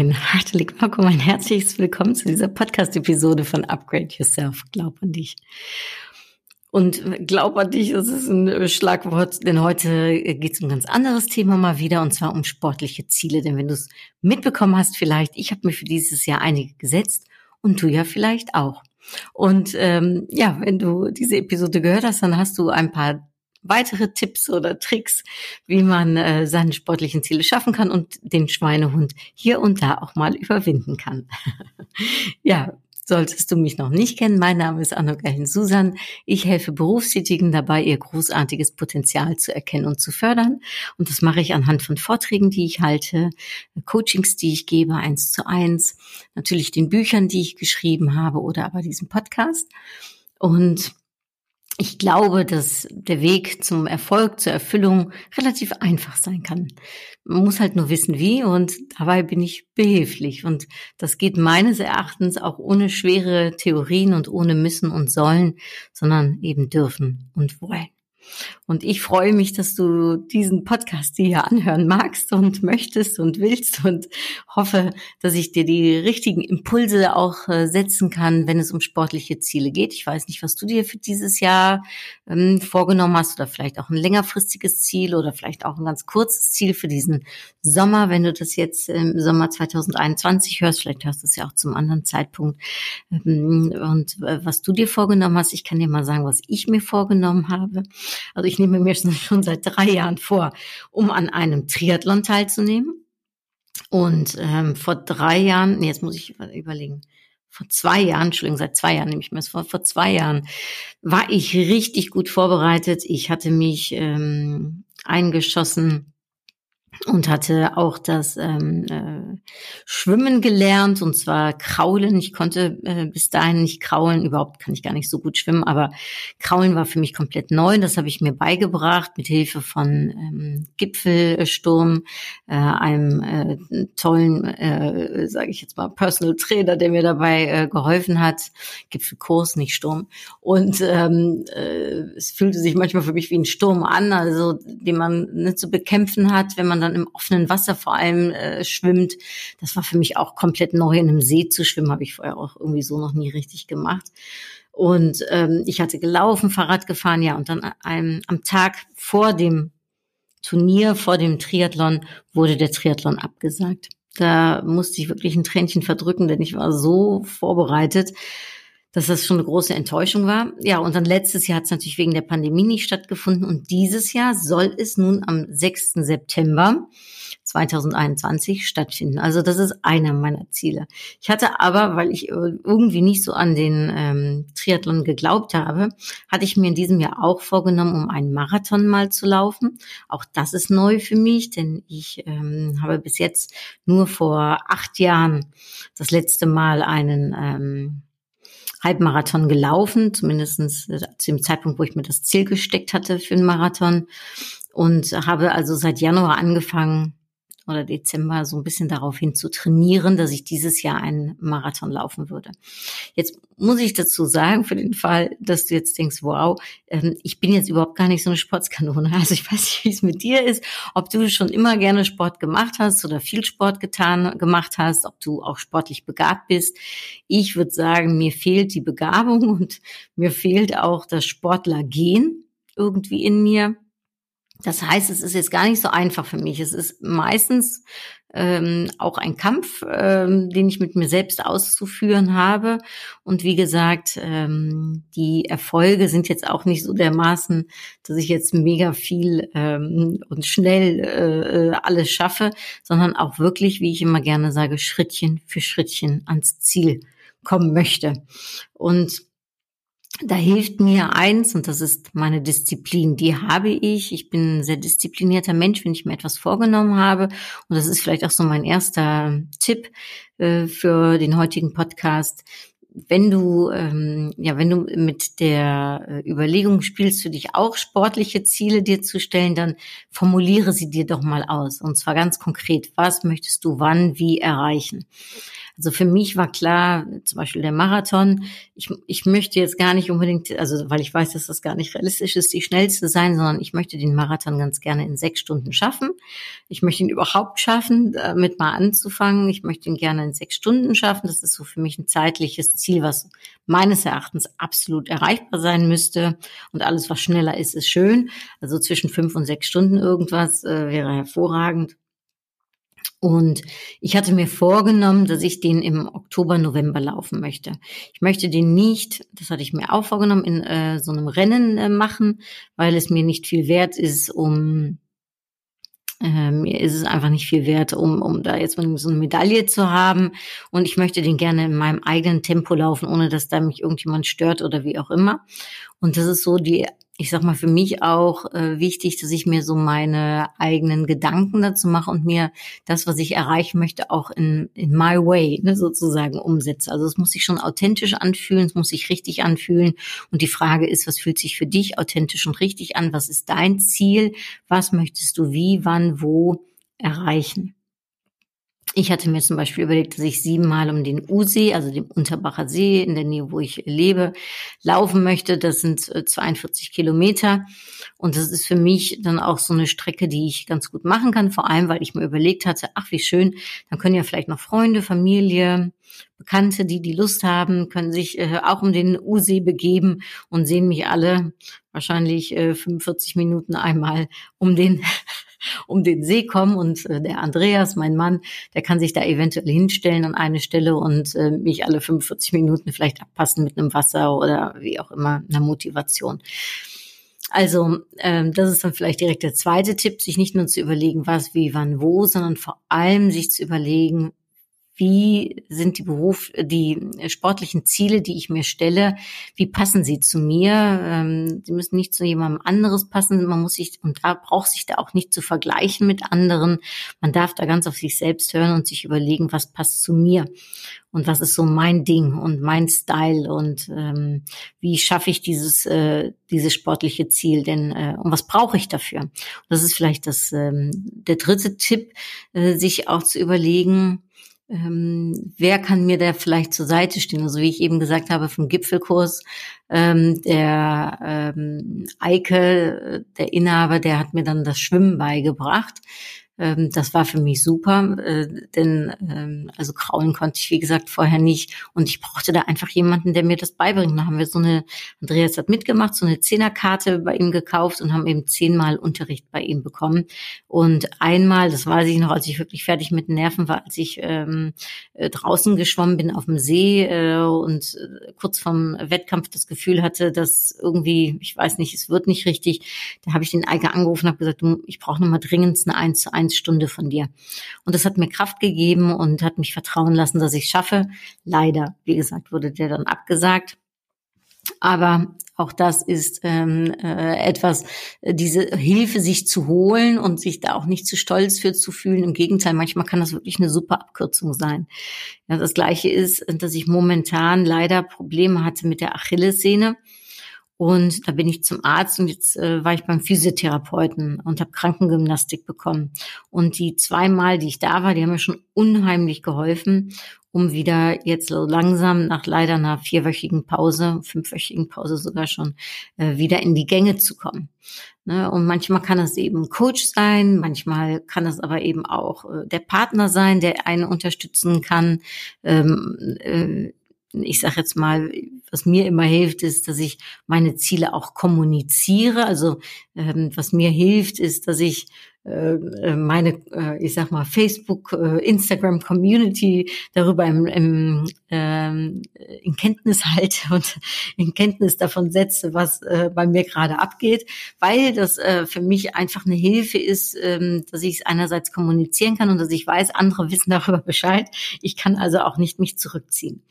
Ein herzlich willkommen, ein herzliches Willkommen zu dieser Podcast-Episode von Upgrade Yourself. Glaub an dich. Und glaub an dich, das ist ein Schlagwort, denn heute geht es um ein ganz anderes Thema mal wieder, und zwar um sportliche Ziele. Denn wenn du es mitbekommen hast, vielleicht, ich habe mir für dieses Jahr einige gesetzt und du ja vielleicht auch. Und ähm, ja, wenn du diese Episode gehört hast, dann hast du ein paar weitere Tipps oder Tricks, wie man äh, seine sportlichen Ziele schaffen kann und den Schweinehund hier und da auch mal überwinden kann. ja, solltest du mich noch nicht kennen, mein Name ist Annogahin Susan. Ich helfe Berufstätigen dabei, ihr großartiges Potenzial zu erkennen und zu fördern. Und das mache ich anhand von Vorträgen, die ich halte, Coachings, die ich gebe, eins zu eins, natürlich den Büchern, die ich geschrieben habe oder aber diesem Podcast. Und ich glaube, dass der Weg zum Erfolg, zur Erfüllung relativ einfach sein kann. Man muss halt nur wissen, wie und dabei bin ich behilflich. Und das geht meines Erachtens auch ohne schwere Theorien und ohne müssen und sollen, sondern eben dürfen und wollen. Und ich freue mich, dass du diesen Podcast hier anhören magst und möchtest und willst und hoffe, dass ich dir die richtigen Impulse auch äh, setzen kann, wenn es um sportliche Ziele geht. Ich weiß nicht, was du dir für dieses Jahr ähm, vorgenommen hast oder vielleicht auch ein längerfristiges Ziel oder vielleicht auch ein ganz kurzes Ziel für diesen Sommer, wenn du das jetzt im Sommer 2021 hörst. Vielleicht hörst du es ja auch zum anderen Zeitpunkt. Ähm, und äh, was du dir vorgenommen hast, ich kann dir mal sagen, was ich mir vorgenommen habe. Also ich nehme mir schon seit drei Jahren vor, um an einem Triathlon teilzunehmen. Und ähm, vor drei Jahren, nee, jetzt muss ich überlegen, vor zwei Jahren, Entschuldigung, seit zwei Jahren nehme ich mir das vor, vor zwei Jahren war ich richtig gut vorbereitet. Ich hatte mich ähm, eingeschossen und hatte auch das ähm, äh, Schwimmen gelernt und zwar Kraulen. Ich konnte äh, bis dahin nicht kraulen, überhaupt kann ich gar nicht so gut schwimmen, aber Kraulen war für mich komplett neu. Das habe ich mir beigebracht mit Hilfe von ähm, Gipfelsturm, äh, einem äh, tollen, äh, sage ich jetzt mal, Personal Trainer, der mir dabei äh, geholfen hat. Gipfelkurs, nicht Sturm. Und ähm, äh, es fühlte sich manchmal für mich wie ein Sturm an, also den man nicht zu bekämpfen hat, wenn man dann dann im offenen Wasser vor allem äh, schwimmt. Das war für mich auch komplett neu. In einem See zu schwimmen habe ich vorher auch irgendwie so noch nie richtig gemacht. Und ähm, ich hatte gelaufen, Fahrrad gefahren, ja, und dann einem, am Tag vor dem Turnier, vor dem Triathlon, wurde der Triathlon abgesagt. Da musste ich wirklich ein Tränchen verdrücken, denn ich war so vorbereitet dass das schon eine große Enttäuschung war. Ja, und dann letztes Jahr hat es natürlich wegen der Pandemie nicht stattgefunden und dieses Jahr soll es nun am 6. September 2021 stattfinden. Also das ist einer meiner Ziele. Ich hatte aber, weil ich irgendwie nicht so an den ähm, Triathlon geglaubt habe, hatte ich mir in diesem Jahr auch vorgenommen, um einen Marathon mal zu laufen. Auch das ist neu für mich, denn ich ähm, habe bis jetzt nur vor acht Jahren das letzte Mal einen ähm, Halbmarathon gelaufen, zumindestens äh, zu dem Zeitpunkt, wo ich mir das Ziel gesteckt hatte für einen Marathon. Und habe also seit Januar angefangen, oder Dezember so ein bisschen darauf hin zu trainieren, dass ich dieses Jahr einen Marathon laufen würde. Jetzt muss ich dazu sagen, für den Fall, dass du jetzt denkst, wow, ähm, ich bin jetzt überhaupt gar nicht so eine Sportskanone. Also ich weiß nicht, wie es mit dir ist, ob du schon immer gerne Sport gemacht hast oder viel Sport getan, gemacht hast, ob du auch sportlich begabt bist. Ich würde sagen, mir fehlt die Begabung und mir fehlt auch das Sportlergehen irgendwie in mir. Das heißt, es ist jetzt gar nicht so einfach für mich. Es ist meistens ähm, auch ein Kampf, ähm, den ich mit mir selbst auszuführen habe. Und wie gesagt, ähm, die Erfolge sind jetzt auch nicht so dermaßen, dass ich jetzt mega viel ähm, und schnell äh, alles schaffe, sondern auch wirklich, wie ich immer gerne sage, Schrittchen für Schrittchen ans Ziel kommen möchte. Und da hilft mir eins, und das ist meine Disziplin. Die habe ich. Ich bin ein sehr disziplinierter Mensch, wenn ich mir etwas vorgenommen habe. Und das ist vielleicht auch so mein erster Tipp äh, für den heutigen Podcast. Wenn du, ähm, ja, wenn du mit der äh, Überlegung spielst, für dich auch sportliche Ziele dir zu stellen, dann formuliere sie dir doch mal aus. Und zwar ganz konkret. Was möchtest du wann, wie erreichen? Also für mich war klar, zum Beispiel der Marathon, ich, ich möchte jetzt gar nicht unbedingt, also weil ich weiß, dass das gar nicht realistisch ist, die schnellste sein, sondern ich möchte den Marathon ganz gerne in sechs Stunden schaffen. Ich möchte ihn überhaupt schaffen, damit mal anzufangen. Ich möchte ihn gerne in sechs Stunden schaffen. Das ist so für mich ein zeitliches Ziel, was meines Erachtens absolut erreichbar sein müsste. Und alles, was schneller ist, ist schön. Also zwischen fünf und sechs Stunden irgendwas äh, wäre hervorragend. Und ich hatte mir vorgenommen, dass ich den im Oktober, November laufen möchte. Ich möchte den nicht, das hatte ich mir auch vorgenommen, in äh, so einem Rennen äh, machen, weil es mir nicht viel wert ist, um äh, mir ist es einfach nicht viel wert, um, um da jetzt so eine Medaille zu haben. Und ich möchte den gerne in meinem eigenen Tempo laufen, ohne dass da mich irgendjemand stört oder wie auch immer. Und das ist so die ich sag mal, für mich auch äh, wichtig, dass ich mir so meine eigenen Gedanken dazu mache und mir das, was ich erreichen möchte, auch in, in my way ne, sozusagen umsetze. Also es muss sich schon authentisch anfühlen, es muss sich richtig anfühlen. Und die Frage ist, was fühlt sich für dich authentisch und richtig an? Was ist dein Ziel? Was möchtest du wie, wann, wo erreichen? Ich hatte mir zum Beispiel überlegt, dass ich siebenmal um den Usee, also dem Unterbacher See in der Nähe, wo ich lebe, laufen möchte. Das sind 42 äh, Kilometer. Und das ist für mich dann auch so eine Strecke, die ich ganz gut machen kann. Vor allem, weil ich mir überlegt hatte, ach, wie schön, dann können ja vielleicht noch Freunde, Familie, Bekannte, die die Lust haben, können sich äh, auch um den Usee begeben und sehen mich alle wahrscheinlich äh, 45 Minuten einmal um den um den See kommen und äh, der Andreas, mein Mann, der kann sich da eventuell hinstellen an eine Stelle und äh, mich alle 45 Minuten vielleicht abpassen mit einem Wasser oder wie auch immer einer Motivation. Also ähm, das ist dann vielleicht direkt der zweite Tipp, sich nicht nur zu überlegen, was, wie, wann, wo, sondern vor allem sich zu überlegen, wie sind die Beruf, die sportlichen Ziele, die ich mir stelle, wie passen sie zu mir? Ähm, sie müssen nicht zu jemandem anderes passen. Man muss sich, und da braucht sich da auch nicht zu vergleichen mit anderen. Man darf da ganz auf sich selbst hören und sich überlegen, was passt zu mir und was ist so mein Ding und mein Style und ähm, wie schaffe ich dieses äh, dieses sportliche Ziel denn äh, und was brauche ich dafür? Und das ist vielleicht das ähm, der dritte Tipp, äh, sich auch zu überlegen, ähm, wer kann mir da vielleicht zur Seite stehen? Also wie ich eben gesagt habe vom Gipfelkurs, ähm, der ähm, Eike, der Inhaber, der hat mir dann das Schwimmen beigebracht. Ähm, das war für mich super, äh, denn ähm, also kraulen konnte ich, wie gesagt, vorher nicht. Und ich brauchte da einfach jemanden, der mir das beibringt. Da haben wir so eine, Andreas hat mitgemacht, so eine Zehnerkarte bei ihm gekauft und haben eben zehnmal Unterricht bei ihm bekommen. Und einmal, das weiß ich noch, als ich wirklich fertig mit Nerven war, als ich ähm, äh, draußen geschwommen bin auf dem See äh, und äh, kurz vorm Wettkampf das Gefühl hatte, dass irgendwie, ich weiß nicht, es wird nicht richtig, da habe ich den Eiger angerufen und habe gesagt, ich brauche nochmal dringend eine 1 zu 1 Stunde von dir. Und das hat mir Kraft gegeben und hat mich vertrauen lassen, dass ich schaffe. Leider, wie gesagt, wurde der dann abgesagt. Aber auch das ist ähm, äh, etwas, diese Hilfe sich zu holen und sich da auch nicht zu stolz für zu fühlen. Im Gegenteil, manchmal kann das wirklich eine super Abkürzung sein. Ja, das Gleiche ist, dass ich momentan leider Probleme hatte mit der Achillessehne. Und da bin ich zum Arzt und jetzt äh, war ich beim Physiotherapeuten und habe Krankengymnastik bekommen. Und die zweimal, die ich da war, die haben mir schon unheimlich geholfen, um wieder jetzt so langsam nach leider einer vierwöchigen Pause, fünfwöchigen Pause sogar schon, äh, wieder in die Gänge zu kommen. Ne? Und manchmal kann es eben Coach sein, manchmal kann es aber eben auch äh, der Partner sein, der einen unterstützen kann. Ähm, äh, ich sage jetzt mal, was mir immer hilft, ist, dass ich meine Ziele auch kommuniziere. Also ähm, was mir hilft, ist, dass ich meine, äh, ich sag mal, Facebook, Instagram Community darüber im, im, ähm, in Kenntnis halte und in Kenntnis davon setze, was bei mir gerade abgeht, weil das für mich einfach eine Hilfe ist, ähm, dass ich es einerseits kommunizieren kann und dass ich weiß, andere wissen darüber Bescheid. Ich kann also auch nicht mich zurückziehen.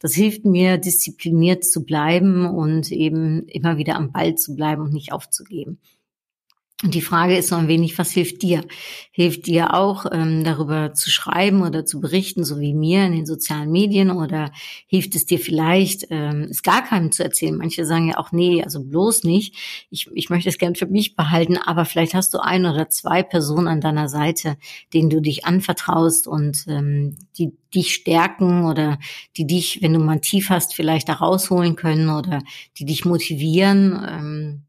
Das hilft mir, diszipliniert zu bleiben und eben immer wieder am Ball zu bleiben und nicht aufzugeben. Und die Frage ist so ein wenig, was hilft dir? Hilft dir auch, ähm, darüber zu schreiben oder zu berichten, so wie mir in den sozialen Medien? Oder hilft es dir vielleicht, ähm, es gar keinem zu erzählen? Manche sagen ja auch, nee, also bloß nicht. Ich, ich möchte es gern für mich behalten, aber vielleicht hast du ein oder zwei Personen an deiner Seite, denen du dich anvertraust und ähm, die dich stärken oder die dich, wenn du mal tief hast, vielleicht da rausholen können oder die dich motivieren. Ähm,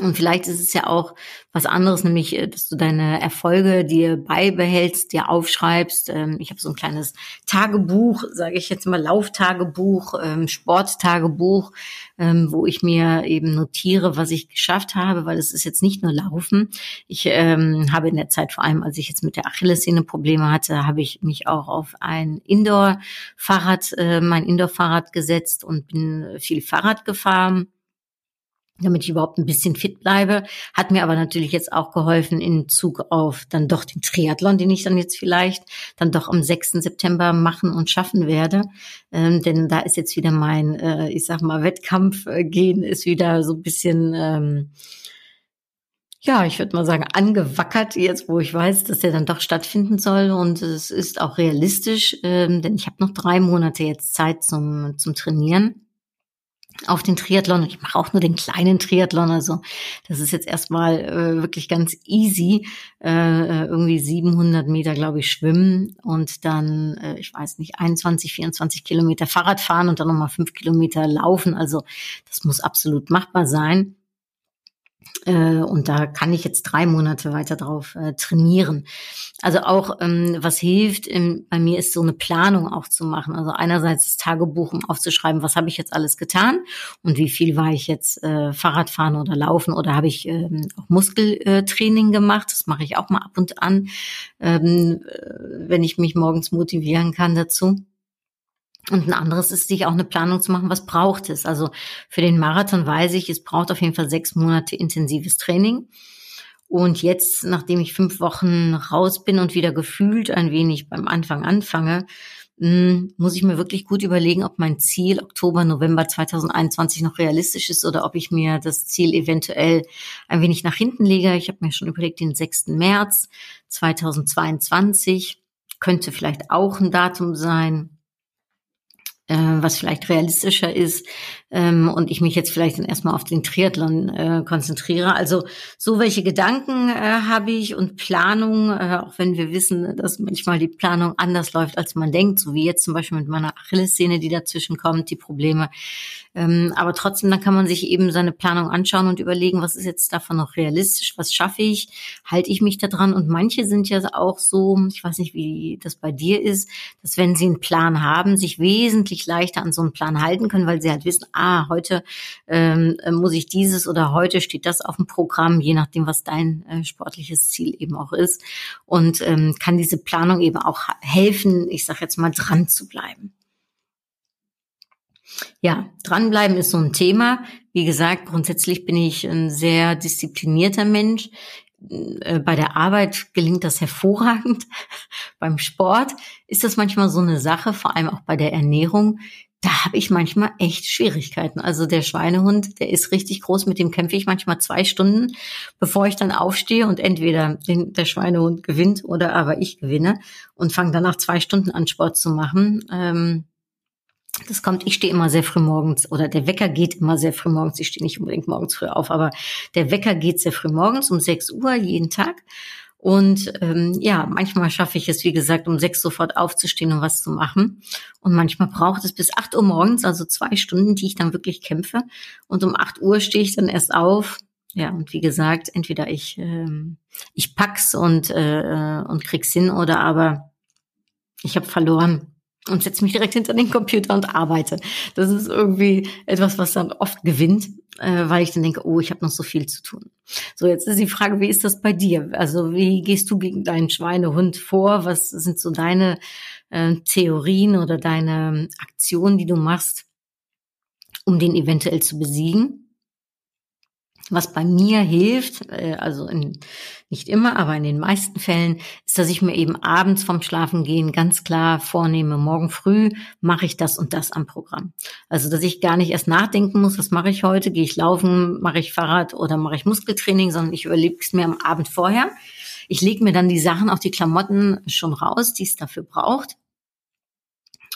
und vielleicht ist es ja auch was anderes, nämlich, äh, dass du deine Erfolge dir beibehältst, dir aufschreibst. Ähm, ich habe so ein kleines Tagebuch, sage ich jetzt mal, Lauftagebuch, ähm, Sporttagebuch, ähm, wo ich mir eben notiere, was ich geschafft habe, weil es ist jetzt nicht nur Laufen. Ich habe in der Zeit, vor allem als ich jetzt mit der Achillessehne Probleme hatte, habe ich mich auch auf ein Indoor-Fahrrad, äh, mein Indoor-Fahrrad gesetzt und bin viel Fahrrad gefahren damit ich überhaupt ein bisschen fit bleibe. Hat mir aber natürlich jetzt auch geholfen in Zug auf dann doch den Triathlon, den ich dann jetzt vielleicht dann doch am 6. September machen und schaffen werde. Ähm, denn da ist jetzt wieder mein, äh, ich sag mal, Wettkampf äh, gehen ist wieder so ein bisschen, ähm, ja, ich würde mal sagen, angewackert jetzt, wo ich weiß, dass der dann doch stattfinden soll. Und es ist auch realistisch, ähm, denn ich habe noch drei Monate jetzt Zeit zum, zum Trainieren auf den Triathlon. Ich mache auch nur den kleinen Triathlon, also das ist jetzt erstmal äh, wirklich ganz easy. Äh, äh irgendwie 700 Meter, glaube ich, schwimmen und dann, äh, ich weiß nicht, 21, 24 Kilometer Fahrrad fahren und dann nochmal fünf Kilometer laufen. Also das muss absolut machbar sein. Äh, und da kann ich jetzt drei Monate weiter drauf äh, trainieren. Also auch, ähm, was hilft ähm, bei mir ist so eine Planung auch zu machen. Also einerseits das Tagebuch, um aufzuschreiben, was habe ich jetzt alles getan und wie viel war ich jetzt äh, Fahrradfahren oder Laufen oder habe ich ähm, auch Muskeltraining gemacht. Das mache ich auch mal ab und an, wenn ich mich morgens motivieren kann dazu. Und ein anderes ist, sich auch eine Planung zu machen, was braucht es. Also für den Marathon weiß ich, es braucht auf jeden Fall sechs Monate intensives Training. Und jetzt, nachdem ich fünf Wochen raus bin und wieder gefühlt ein wenig beim Anfang anfange, hm, muss ich mir wirklich gut überlegen, ob mein Ziel Oktober, November 2021 noch realistisch ist oder ob ich mir das Ziel eventuell ein wenig nach hinten lege. Ich habe mir schon überlegt, den 6. März 2022 könnte vielleicht auch ein Datum sein was vielleicht realistischer ist ähm, und ich mich jetzt vielleicht dann erstmal auf den Triathlon äh, konzentriere. Also so welche Gedanken äh, habe ich und Planung, äh, auch wenn wir wissen, dass manchmal die Planung anders läuft, als man denkt, so wie jetzt zum Beispiel mit meiner Achillessehne, die dazwischen kommt, die Probleme. Ähm, aber trotzdem, dann kann man sich eben seine Planung anschauen und überlegen, was ist jetzt davon noch realistisch, was schaffe ich, halte ich mich da dran. Und manche sind ja auch so, ich weiß nicht, wie das bei dir ist, dass wenn sie einen Plan haben, sich wesentlich leichter an so einen Plan halten können, weil sie halt wissen, ah, heute ähm, muss ich dieses oder heute steht das auf dem Programm, je nachdem, was dein äh, sportliches Ziel eben auch ist. Und ähm, kann diese Planung eben auch helfen, ich sage jetzt mal, dran zu bleiben. Ja, dranbleiben ist so ein Thema. Wie gesagt, grundsätzlich bin ich ein sehr disziplinierter Mensch. Äh, bei der Arbeit gelingt das hervorragend. Beim Sport ist das manchmal so eine Sache, vor allem auch bei der Ernährung. Da habe ich manchmal echt Schwierigkeiten. Also der Schweinehund, der ist richtig groß, mit dem kämpfe ich manchmal zwei Stunden, bevor ich dann aufstehe und entweder den, der Schweinehund gewinnt oder aber ich gewinne und fange danach zwei Stunden an Sport zu machen. Ähm, das kommt, ich stehe immer sehr früh morgens oder der Wecker geht immer sehr früh morgens. Ich stehe nicht unbedingt morgens früh auf, aber der Wecker geht sehr früh morgens um 6 Uhr jeden Tag. Und ähm, ja, manchmal schaffe ich es, wie gesagt, um sechs sofort aufzustehen und was zu machen. Und manchmal braucht es bis acht Uhr morgens, also zwei Stunden, die ich dann wirklich kämpfe. Und um acht Uhr stehe ich dann erst auf. Ja, und wie gesagt, entweder ich, ähm, ich pack's und, äh, und krieg's hin oder aber ich habe verloren. Und setze mich direkt hinter den Computer und arbeite. Das ist irgendwie etwas, was dann oft gewinnt, äh, weil ich dann denke, oh, ich habe noch so viel zu tun. So, jetzt ist die Frage, wie ist das bei dir? Also wie gehst du gegen deinen Schweinehund vor? Was sind so deine äh, Theorien oder deine Aktionen, die du machst, um den eventuell zu besiegen? Was bei mir hilft, äh, also in, nicht immer, aber in den meisten Fällen, ist, dass ich mir eben abends vom Schlafengehen ganz klar vornehme, morgen früh mache ich das und das am Programm. Also, dass ich gar nicht erst nachdenken muss, was mache ich heute, gehe ich laufen, mache ich Fahrrad oder mache ich Muskeltraining, sondern ich überlege es mir am Abend vorher. Ich lege mir dann die Sachen, auch die Klamotten schon raus, die es dafür braucht.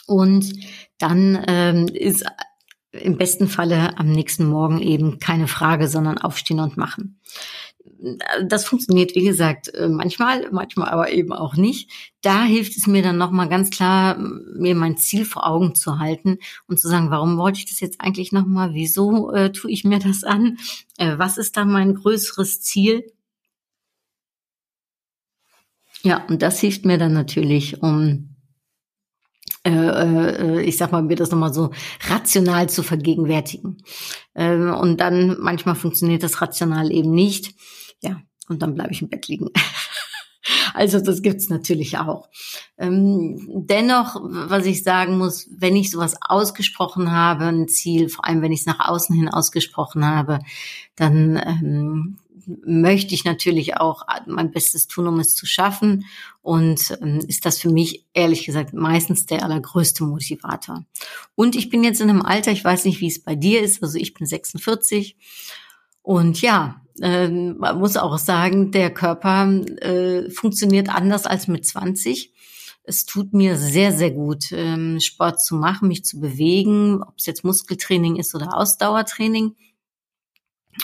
Und dann ähm, ist im besten Falle am nächsten Morgen eben keine Frage, sondern aufstehen und machen. Das funktioniert, wie gesagt, äh, manchmal, manchmal aber eben auch nicht. Da hilft es mir dann nochmal ganz klar, mir mein Ziel vor Augen zu halten und zu sagen, warum wollte ich das jetzt eigentlich nochmal? Wieso äh, tue ich mir das an? Äh, was ist da mein größeres Ziel? Ja, und das hilft mir dann natürlich, um ich sag mal, mir das nochmal so rational zu vergegenwärtigen. Äh, und dann manchmal funktioniert das rational eben nicht. Ja, und dann bleibe ich im Bett liegen. Also das gibt's natürlich auch. Ähm, dennoch, was ich sagen muss, wenn ich sowas ausgesprochen habe, ein Ziel, vor allem wenn ich es nach außen hin ausgesprochen habe, dann ähm, möchte ich natürlich auch mein Bestes tun, um es zu schaffen. Und ähm, ist das für mich ehrlich gesagt meistens der allergrößte Motivator. Und ich bin jetzt in einem Alter, ich weiß nicht, wie es bei dir ist, also ich bin 46. Und ja, äh, man muss auch sagen, der Körper äh, funktioniert anders als mit 20. Es tut mir sehr, sehr gut, ähm, Sport zu machen, mich zu bewegen, ob es jetzt Muskeltraining ist oder Ausdauertraining.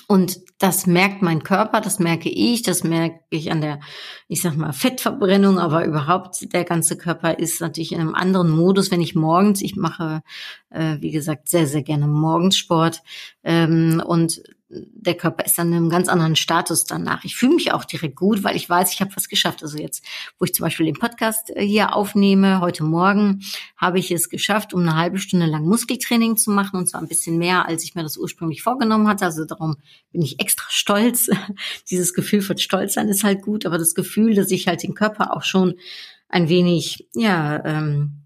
Und das merkt mein Körper, das merke ich, das merke ich an der, ich sag mal, Fettverbrennung, aber überhaupt der ganze Körper ist natürlich in einem anderen Modus, wenn ich morgens, ich mache, äh, wie gesagt, sehr, sehr gerne morgens Sport ähm, und der Körper ist dann in einem ganz anderen Status danach. Ich fühle mich auch direkt gut, weil ich weiß, ich habe was geschafft. Also jetzt, wo ich zum Beispiel den Podcast äh, hier aufnehme, heute Morgen, habe ich es geschafft, um eine halbe Stunde lang Muskeltraining zu machen und zwar ein bisschen mehr, als ich mir das ursprünglich vorgenommen hatte. Also darum bin ich extra stolz. Dieses Gefühl von Stolz ist halt gut, aber das Gefühl, dass ich halt den Körper auch schon ein wenig, ja, ähm,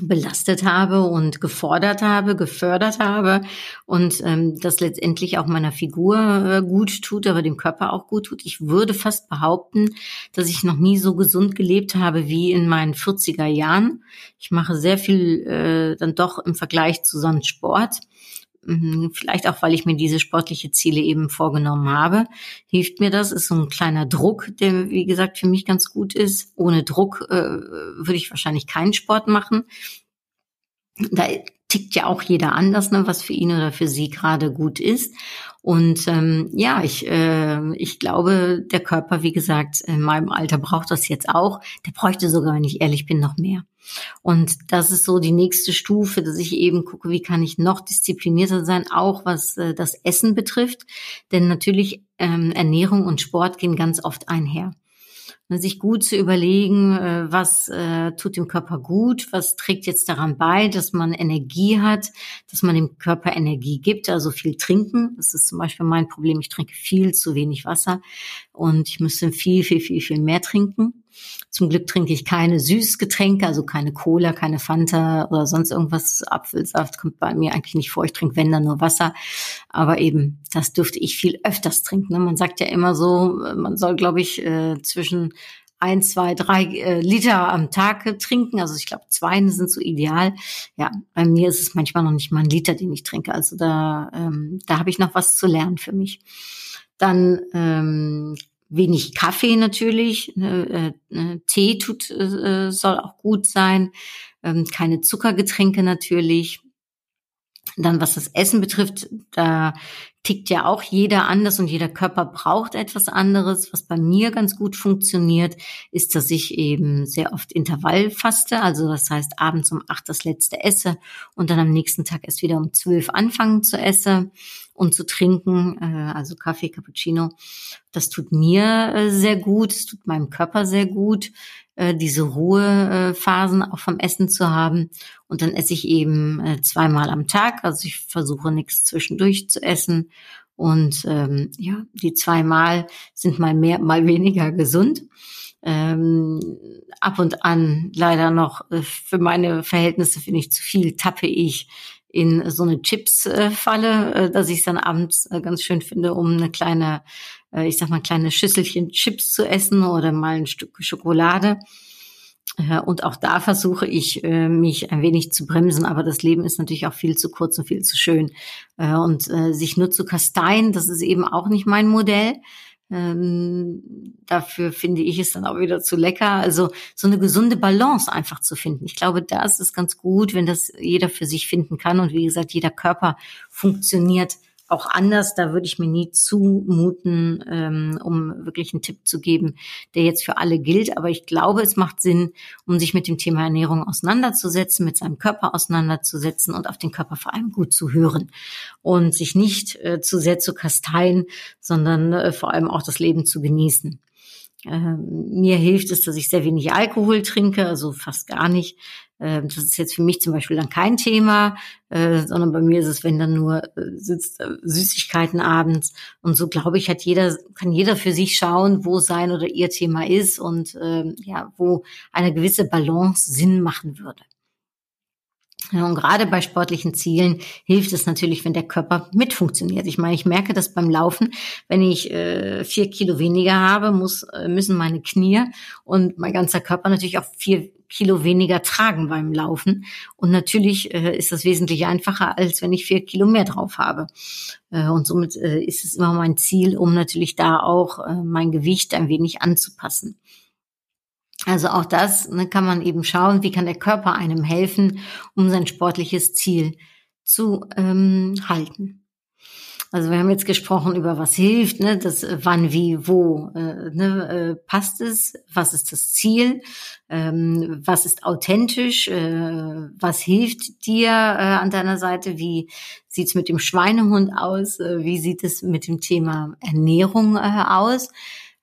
belastet habe und gefordert habe, gefördert habe und ähm, das letztendlich auch meiner Figur äh, gut tut, aber dem Körper auch gut tut. Ich würde fast behaupten, dass ich noch nie so gesund gelebt habe wie in meinen 40er Jahren. Ich mache sehr viel äh, dann doch im Vergleich zu sonst Sport vielleicht auch, weil ich mir diese sportliche Ziele eben vorgenommen habe, hilft mir das. Ist so ein kleiner Druck, der, wie gesagt, für mich ganz gut ist. Ohne Druck äh, würde ich wahrscheinlich keinen Sport machen. Da tickt ja auch jeder anders, ne, was für ihn oder für sie gerade gut ist. Und ähm, ja, ich, äh, ich glaube, der Körper, wie gesagt, in meinem Alter braucht das jetzt auch. Der bräuchte sogar, wenn ich ehrlich bin, noch mehr. Und das ist so die nächste Stufe, dass ich eben gucke, wie kann ich noch disziplinierter sein, auch was äh, das Essen betrifft. Denn natürlich ähm, Ernährung und Sport gehen ganz oft einher. Ne, sich gut zu überlegen, äh, was äh, tut dem Körper gut, was trägt jetzt daran bei, dass man Energie hat, dass man dem Körper Energie gibt, also viel trinken. Das ist zum Beispiel mein Problem. Ich trinke viel zu wenig Wasser und ich müsste viel, viel, viel, viel mehr trinken. Zum Glück trinke ich keine Süßgetränke, also keine Cola, keine Fanta oder sonst irgendwas. Apfelsaft kommt bei mir eigentlich nicht vor. Ich trinke, wenn dann nur Wasser. Aber eben, das dürfte ich viel öfters trinken. Ne? Man sagt ja immer so, man soll, glaube ich, äh, zwischen ein, zwei, drei äh, Liter am Tag trinken. Also ich glaube, zwei sind so ideal. Ja, bei mir ist es manchmal noch nicht mal ein Liter, den ich trinke. Also da, ähm, da habe ich noch was zu lernen für mich. Dann ähm, wenig Kaffee natürlich, ne, äh, äh, Tee tut äh, soll auch gut sein, ähm, keine Zuckergetränke natürlich. Dann was das Essen betrifft, da tickt ja auch jeder anders und jeder Körper braucht etwas anderes. Was bei mir ganz gut funktioniert, ist, dass ich eben sehr oft Intervall faste. Also das heißt, abends um acht das letzte esse und dann am nächsten Tag erst wieder um zwölf anfangen zu essen. Und zu trinken, äh, also Kaffee, Cappuccino. Das tut mir äh, sehr gut, es tut meinem Körper sehr gut, äh, diese Ruhephasen auch vom Essen zu haben. Und dann esse ich eben äh, zweimal am Tag, also ich versuche nichts zwischendurch zu essen. Und ähm, ja, die zweimal sind mal mehr, mal weniger gesund ähm, ab und an leider noch äh, für meine Verhältnisse finde ich zu viel, tappe ich in so eine Chips-Falle, äh, dass ich es dann abends äh, ganz schön finde, um eine kleine, äh, ich sag mal, kleine Schüsselchen Chips zu essen oder mal ein Stück Schokolade. Und auch da versuche ich, mich ein wenig zu bremsen, aber das Leben ist natürlich auch viel zu kurz und viel zu schön. Und sich nur zu kasteien, das ist eben auch nicht mein Modell. Ähm, dafür finde ich es dann auch wieder zu lecker. Also so eine gesunde Balance einfach zu finden. Ich glaube, da ist ganz gut, wenn das jeder für sich finden kann. Und wie gesagt, jeder Körper funktioniert auch anders. Da würde ich mir nie zumuten, ähm, um wirklich einen Tipp zu geben, der jetzt für alle gilt. Aber ich glaube, es macht Sinn, um sich mit dem Thema Ernährung auseinanderzusetzen, mit seinem Körper auseinanderzusetzen und auf den Körper vor allem gut zu hören und sich nicht äh, zu sehr zu kasteien, sondern äh, vor allem auch das Leben zu genießen. Ähm, mir hilft es, dass ich sehr wenig Alkohol trinke, also fast gar nicht. Ähm, das ist jetzt für mich zum Beispiel dann kein Thema, äh, sondern bei mir ist es, wenn dann nur äh, äh, Süßigkeiten abends. Und so glaube ich, hat jeder, kann jeder für sich schauen, wo sein oder ihr Thema ist und ähm, ja, wo eine gewisse Balance Sinn machen würde. Und gerade bei sportlichen Zielen hilft es natürlich, wenn der Körper mitfunktioniert. Ich meine, ich merke das beim Laufen, wenn ich äh, vier Kilo weniger habe, muss, müssen meine Knie und mein ganzer Körper natürlich auch vier Kilo weniger tragen beim Laufen. Und natürlich äh, ist das wesentlich einfacher, als wenn ich vier Kilo mehr drauf habe. Äh, und somit äh, ist es immer mein Ziel, um natürlich da auch äh, mein Gewicht ein wenig anzupassen. Also auch das ne, kann man eben schauen, wie kann der Körper einem helfen, um sein sportliches Ziel zu ähm, halten. Also wir haben jetzt gesprochen über was hilft, ne, das äh, wann, wie, wo, äh, ne, äh, passt es, was ist das Ziel, ähm, was ist authentisch, äh, was hilft dir äh, an deiner Seite, wie sieht's mit dem Schweinehund aus, äh, wie sieht es mit dem Thema Ernährung äh, aus.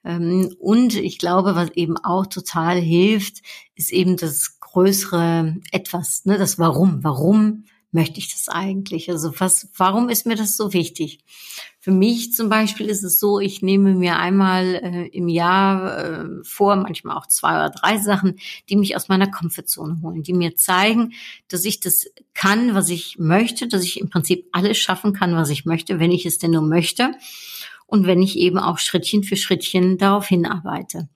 Ähm, und ich glaube, was eben auch total hilft, ist eben das größere Etwas, ne, das Warum. Warum möchte ich das eigentlich? Also was, warum ist mir das so wichtig? Für mich zum Beispiel ist es so, ich nehme mir einmal äh, im Jahr äh, vor, manchmal auch zwei oder drei Sachen, die mich aus meiner Komfortzone holen, die mir zeigen, dass ich das kann, was ich möchte, dass ich im Prinzip alles schaffen kann, was ich möchte, wenn ich es denn nur möchte und wenn ich eben auch Schrittchen für Schrittchen darauf hinarbeite.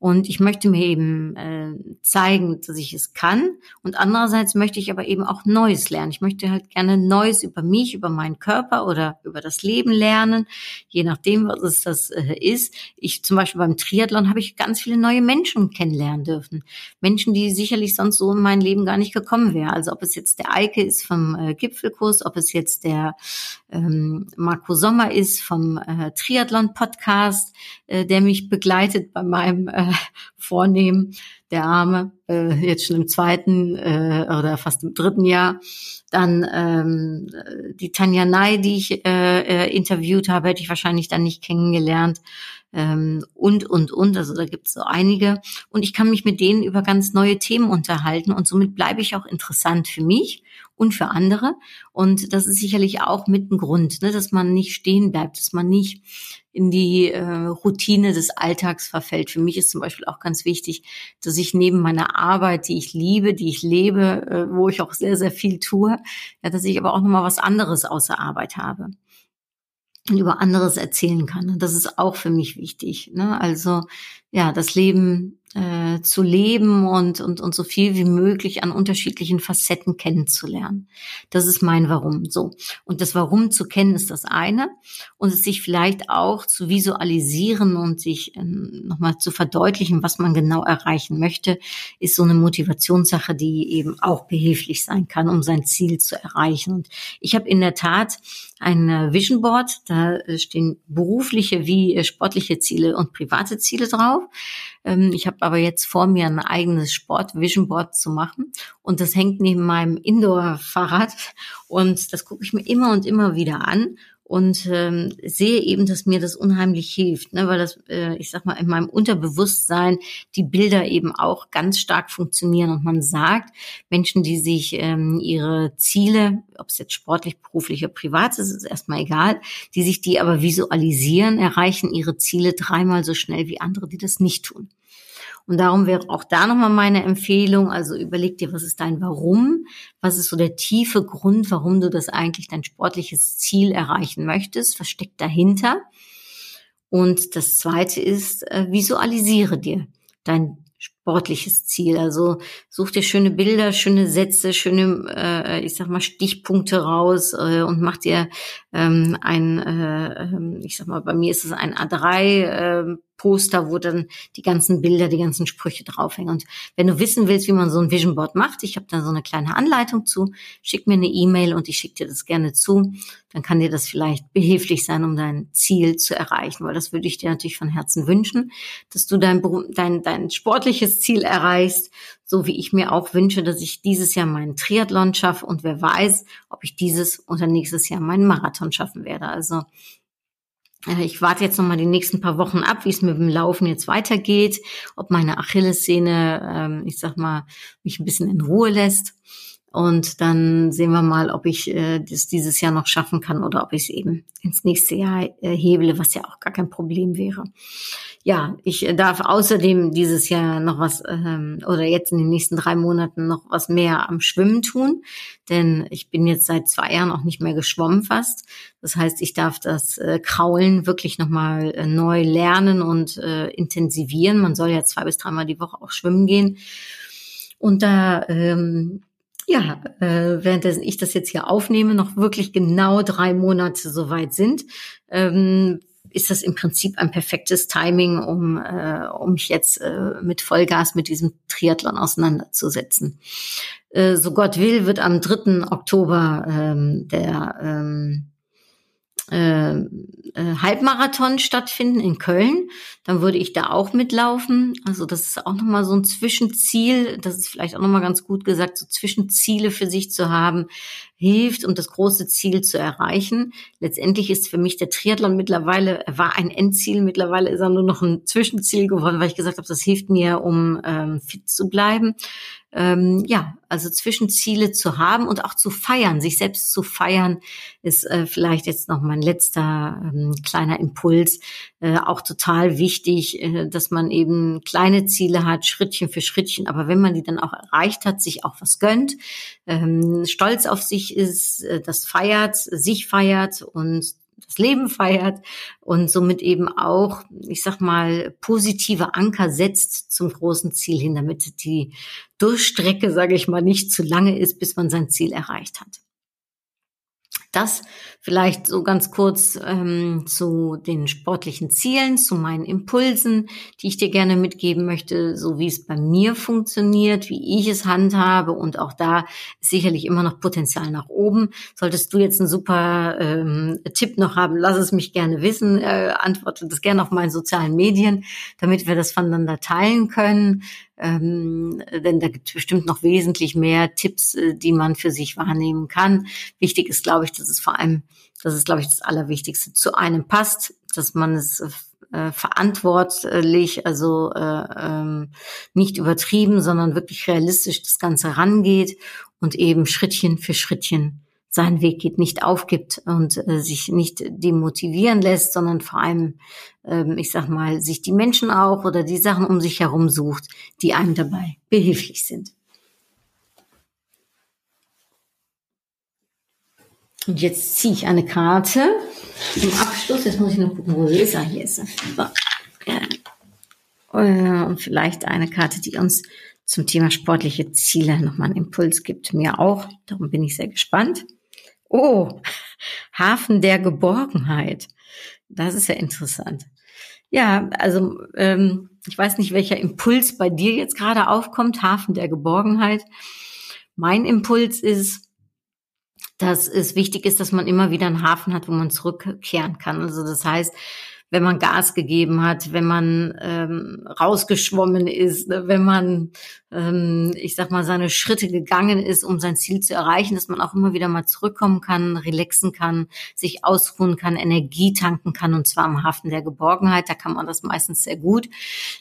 Und ich möchte mir eben äh, zeigen, dass ich es kann. Und andererseits möchte ich aber eben auch Neues lernen. Ich möchte halt gerne Neues über mich, über meinen Körper oder über das Leben lernen, je nachdem, was es das äh, ist. Ich zum Beispiel beim Triathlon habe ich ganz viele neue Menschen kennenlernen dürfen. Menschen, die sicherlich sonst so in mein Leben gar nicht gekommen wären. Also ob es jetzt der Eike ist vom äh, Gipfelkurs, ob es jetzt der ähm, Marco Sommer ist vom äh, Triathlon-Podcast, äh, der mich begleitet bei meinem äh, vornehmen, der Arme, äh, jetzt schon im zweiten äh, oder fast im dritten Jahr. Dann ähm, die Tanja Ney, die ich äh, äh, interviewt habe, hätte ich wahrscheinlich dann nicht kennengelernt. Ähm, und, und, und. Also da gibt es so einige. Und ich kann mich mit denen über ganz neue Themen unterhalten und somit bleibe ich auch interessant für mich und für andere. Und das ist sicherlich auch mit ein Grund, ne, dass man nicht stehen bleibt, dass man nicht in die äh, Routine des Alltags verfällt. Für mich ist zum Beispiel auch ganz wichtig, dass ich neben meiner Arbeit, die ich liebe, die ich lebe, äh, wo ich auch sehr, sehr viel tue, ja, dass ich aber auch nochmal was anderes außer Arbeit habe und über anderes erzählen kann. Das ist auch für mich wichtig. Ne? Also ja, das Leben äh, zu leben und, und, und so viel wie möglich an unterschiedlichen Facetten kennenzulernen. Das ist mein Warum. So. Und das Warum zu kennen ist das eine. Und es sich vielleicht auch zu visualisieren und sich äh, nochmal zu verdeutlichen, was man genau erreichen möchte, ist so eine Motivationssache, die eben auch behilflich sein kann, um sein Ziel zu erreichen. Und ich habe in der Tat ein äh, Vision Board, da äh, stehen berufliche wie äh, sportliche Ziele und private Ziele drauf. Ähm, ich habe aber jetzt vor mir ein eigenes Sport-Vision Board zu machen. Und das hängt neben meinem Indoor-Fahrrad. Und das gucke ich mir immer und immer wieder an und ähm, sehe eben, dass mir das unheimlich hilft, ne, weil das, äh, ich sag mal, in meinem Unterbewusstsein die Bilder eben auch ganz stark funktionieren und man sagt, Menschen, die sich ähm, ihre Ziele, ob es jetzt sportlich, beruflich oder privat ist, ist erstmal egal, die sich die aber visualisieren, erreichen ihre Ziele dreimal so schnell wie andere, die das nicht tun. Und darum wäre auch da nochmal meine Empfehlung, also überleg dir, was ist dein Warum? Was ist so der tiefe Grund, warum du das eigentlich dein sportliches Ziel erreichen möchtest? Was steckt dahinter? Und das zweite ist, äh, visualisiere dir dein sportliches Ziel. Also such dir schöne Bilder, schöne Sätze, schöne, äh, ich sag mal, Stichpunkte raus äh, und mach dir ähm, ein, äh, ähm, ich sag mal, bei mir ist es ein A3 äh, Poster, wo dann die ganzen Bilder, die ganzen Sprüche draufhängen. Und wenn du wissen willst, wie man so ein Vision Board macht, ich habe da so eine kleine Anleitung zu, schick mir eine E-Mail und ich schicke dir das gerne zu. Dann kann dir das vielleicht behilflich sein, um dein Ziel zu erreichen, weil das würde ich dir natürlich von Herzen wünschen, dass du dein, dein, dein sportliches Ziel erreichst, so wie ich mir auch wünsche, dass ich dieses Jahr meinen Triathlon schaffe und wer weiß, ob ich dieses oder nächstes Jahr meinen Marathon schaffen werde. Also ich warte jetzt noch mal die nächsten paar Wochen ab, wie es mit dem Laufen jetzt weitergeht, ob meine Achillessehne, ähm, ich sag mal, mich ein bisschen in Ruhe lässt. Und dann sehen wir mal, ob ich äh, das dieses Jahr noch schaffen kann oder ob ich es eben ins nächste Jahr äh, hebele, was ja auch gar kein Problem wäre. Ja, ich darf außerdem dieses Jahr noch was ähm, oder jetzt in den nächsten drei Monaten noch was mehr am Schwimmen tun, denn ich bin jetzt seit zwei Jahren auch nicht mehr geschwommen fast. Das heißt, ich darf das äh, Kraulen wirklich nochmal äh, neu lernen und äh, intensivieren. Man soll ja zwei bis dreimal die Woche auch schwimmen gehen. Und da ähm, ja, äh, währenddessen ich das jetzt hier aufnehme, noch wirklich genau drei Monate soweit sind, ähm, ist das im Prinzip ein perfektes Timing, um, äh, um mich jetzt äh, mit Vollgas mit diesem Triathlon auseinanderzusetzen. Äh, so Gott will, wird am 3. Oktober ähm, der ähm, äh, äh, Halbmarathon stattfinden in Köln. Dann würde ich da auch mitlaufen. Also das ist auch nochmal so ein Zwischenziel. Das ist vielleicht auch nochmal ganz gut gesagt, so Zwischenziele für sich zu haben, hilft, um das große Ziel zu erreichen. Letztendlich ist für mich der Triathlon mittlerweile, er war ein Endziel, mittlerweile ist er nur noch ein Zwischenziel geworden, weil ich gesagt habe, das hilft mir, um ähm, fit zu bleiben ähm, ja, also Zwischenziele zu haben und auch zu feiern, sich selbst zu feiern, ist äh, vielleicht jetzt noch mein letzter ähm, kleiner Impuls. Äh, auch total wichtig, äh, dass man eben kleine Ziele hat, Schrittchen für Schrittchen, aber wenn man die dann auch erreicht hat, sich auch was gönnt, ähm, stolz auf sich ist, äh, das feiert, sich feiert und das Leben feiert und somit eben auch, ich sag mal, positive Anker setzt zum großen Ziel hin, damit die Durchstrecke, sage ich mal, nicht zu lange ist, bis man sein Ziel erreicht hat. Das vielleicht so ganz kurz ähm, zu den sportlichen Zielen, zu meinen Impulsen, die ich dir gerne mitgeben möchte, so wie es bei mir funktioniert, wie ich es handhabe und auch da sicherlich immer noch Potenzial nach oben. Solltest du jetzt einen super ähm, Tipp noch haben, lass es mich gerne wissen, äh, antworte das gerne auf meinen sozialen Medien, damit wir das voneinander teilen können ähm, denn da gibt es bestimmt noch wesentlich mehr Tipps, äh, die man für sich wahrnehmen kann. Wichtig ist, glaube ich, dass es vor allem, das ist, glaube ich, das Allerwichtigste, zu einem passt, dass man es äh, verantwortlich, also äh, ähm, nicht übertrieben, sondern wirklich realistisch das Ganze rangeht und eben Schrittchen für Schrittchen seinen Weg geht, nicht aufgibt und äh, sich nicht demotivieren lässt, sondern vor allem, ähm, ich sag mal, sich die Menschen auch oder die Sachen um sich herum sucht, die einem dabei behilflich sind. Und jetzt ziehe ich eine Karte zum Abschluss. Jetzt muss ich noch gucken, wo sie ist. Ah, hier ist sie. So. Äh, und vielleicht eine Karte, die uns zum Thema sportliche Ziele nochmal einen Impuls gibt. Mir auch. Darum bin ich sehr gespannt. Oh, Hafen der Geborgenheit. Das ist ja interessant. Ja, also ähm, ich weiß nicht, welcher Impuls bei dir jetzt gerade aufkommt, Hafen der Geborgenheit. Mein Impuls ist, dass es wichtig ist, dass man immer wieder einen Hafen hat, wo man zurückkehren kann. Also das heißt, wenn man Gas gegeben hat, wenn man ähm, rausgeschwommen ist, ne, wenn man, ähm, ich sag mal, seine Schritte gegangen ist, um sein Ziel zu erreichen, dass man auch immer wieder mal zurückkommen kann, relaxen kann, sich ausruhen kann, Energie tanken kann und zwar am Hafen der Geborgenheit. Da kann man das meistens sehr gut.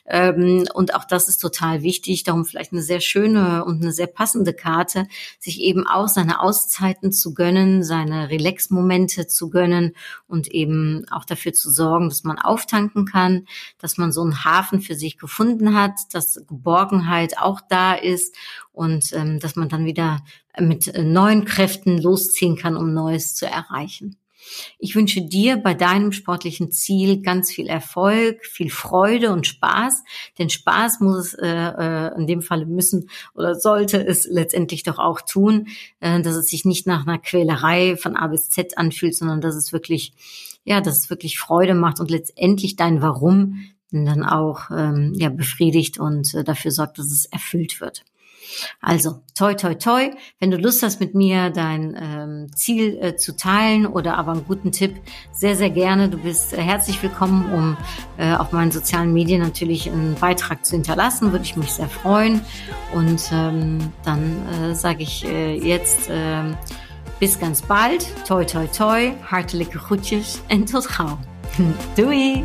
Ähm, und auch das ist total wichtig. Darum vielleicht eine sehr schöne und eine sehr passende Karte, sich eben auch seine Auszeiten zu gönnen, seine Relax-Momente zu gönnen und eben auch dafür zu sorgen, dass man auftanken kann, dass man so einen Hafen für sich gefunden hat, dass Geborgenheit auch da ist und ähm, dass man dann wieder mit neuen Kräften losziehen kann, um Neues zu erreichen. Ich wünsche dir bei deinem sportlichen Ziel ganz viel Erfolg, viel Freude und Spaß. Denn Spaß muss es äh, äh, in dem Falle müssen oder sollte es letztendlich doch auch tun, äh, dass es sich nicht nach einer Quälerei von A bis Z anfühlt, sondern dass es wirklich, ja, dass es wirklich Freude macht und letztendlich dein Warum dann auch ähm, ja befriedigt und äh, dafür sorgt, dass es erfüllt wird. Also, toi, toi, toi. Wenn du Lust hast, mit mir dein ähm, Ziel äh, zu teilen oder aber einen guten Tipp, sehr, sehr gerne. Du bist äh, herzlich willkommen, um äh, auf meinen sozialen Medien natürlich einen Beitrag zu hinterlassen. Würde ich mich sehr freuen. Und ähm, dann äh, sage ich äh, jetzt äh, bis ganz bald. Toi, toi, toi. Hartelijke groetjes en tot gauw. Doei!